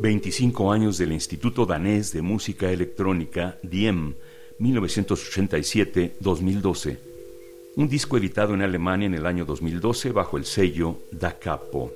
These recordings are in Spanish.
25 años del Instituto Danés de Música Electrónica, DIEM, 1987-2012. Un disco editado en Alemania en el año 2012 bajo el sello Da Capo.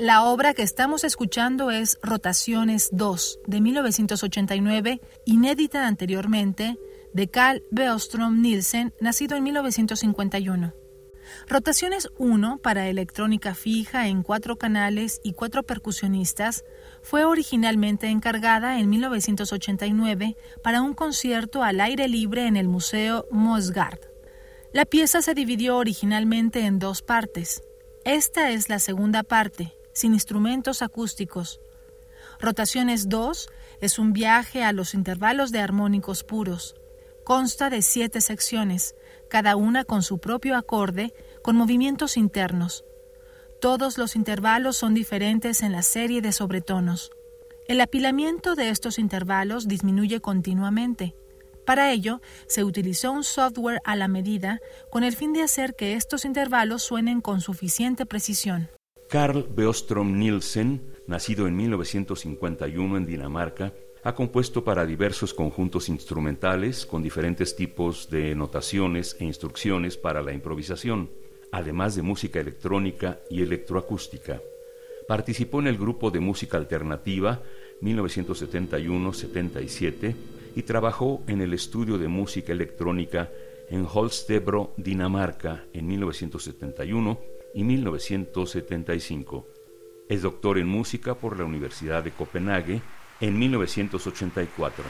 La obra que estamos escuchando es Rotaciones 2 de 1989, inédita anteriormente, de Carl Beostrom Nielsen, nacido en 1951. Rotaciones 1 para electrónica fija en cuatro canales y cuatro percusionistas fue originalmente encargada en 1989 para un concierto al aire libre en el Museo Mosgard. La pieza se dividió originalmente en dos partes. Esta es la segunda parte, sin instrumentos acústicos. Rotaciones 2 es un viaje a los intervalos de armónicos puros. Consta de siete secciones, cada una con su propio acorde, con movimientos internos. Todos los intervalos son diferentes en la serie de sobretonos. El apilamiento de estos intervalos disminuye continuamente. Para ello, se utilizó un software a la medida con el fin de hacer que estos intervalos suenen con suficiente precisión. Carl Beostrom Nielsen, nacido en 1951 en Dinamarca, ha compuesto para diversos conjuntos instrumentales con diferentes tipos de notaciones e instrucciones para la improvisación, además de música electrónica y electroacústica. Participó en el grupo de música alternativa 1971-77 y trabajó en el estudio de música electrónica en Holstebro, Dinamarca, en 1971 y 1975. Es doctor en música por la Universidad de Copenhague en 1984.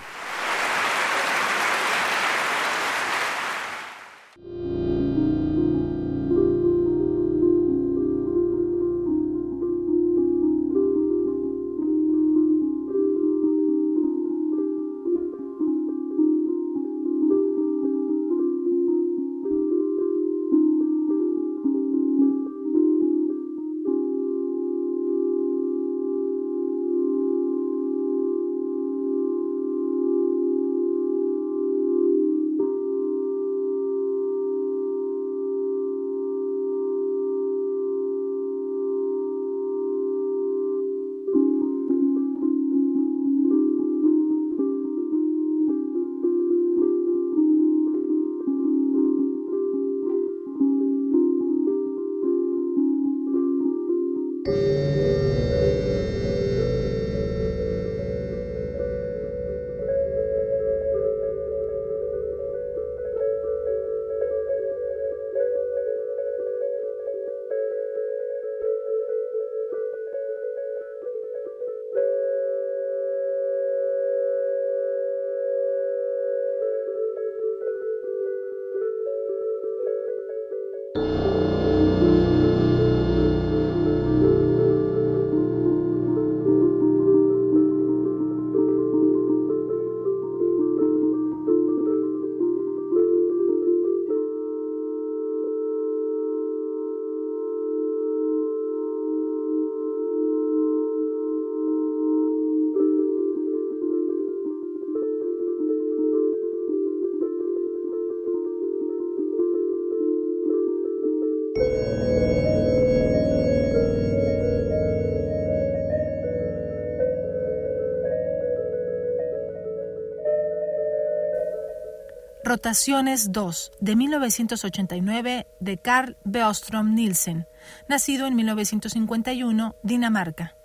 Rotaciones 2, de 1989, de Carl Beostrom Nielsen, nacido en 1951, Dinamarca.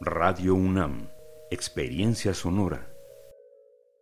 Radio UNAM, Experiencia Sonora.